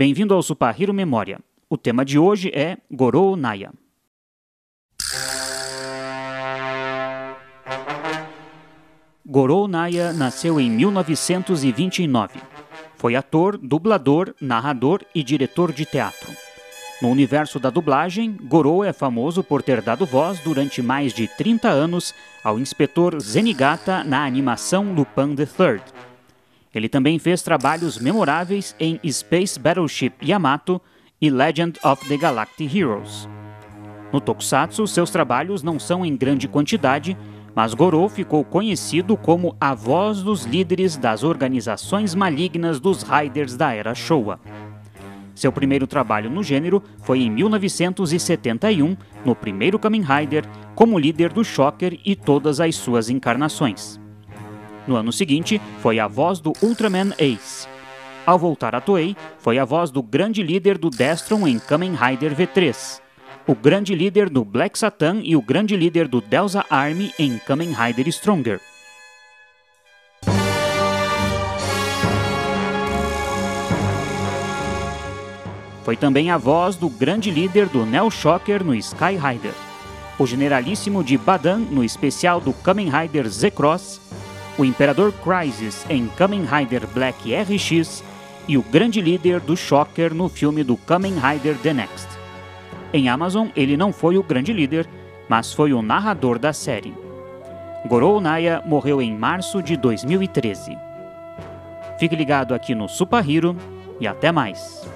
Bem-vindo ao Supahiro Memória. O tema de hoje é Gorou Naya. Gorou Naya nasceu em 1929. Foi ator, dublador, narrador e diretor de teatro. No universo da dublagem, Gorou é famoso por ter dado voz durante mais de 30 anos ao inspetor Zenigata na animação Lupin III. Ele também fez trabalhos memoráveis em Space Battleship Yamato e Legend of the Galactic Heroes. No Tokusatsu, seus trabalhos não são em grande quantidade, mas Gorou ficou conhecido como a voz dos líderes das organizações malignas dos Riders da Era Showa. Seu primeiro trabalho no gênero foi em 1971, no primeiro Kamen Rider, como líder do Shocker e todas as suas encarnações. No ano seguinte, foi a voz do Ultraman Ace. Ao voltar à Toei, foi a voz do grande líder do Destron em Kamen Rider V3, o grande líder do Black Satan e o grande líder do Delta Army em Kamen Rider Stronger. Foi também a voz do grande líder do Neo Shocker no Sky Rider, o generalíssimo de Badan no especial do Kamen Rider Z-Cross, o Imperador Crisis em Kamen Rider Black RX e o grande líder do Shocker no filme do Kamen Rider The Next. Em Amazon, ele não foi o grande líder, mas foi o narrador da série. Gorou Naya morreu em março de 2013. Fique ligado aqui no Super Hero e até mais!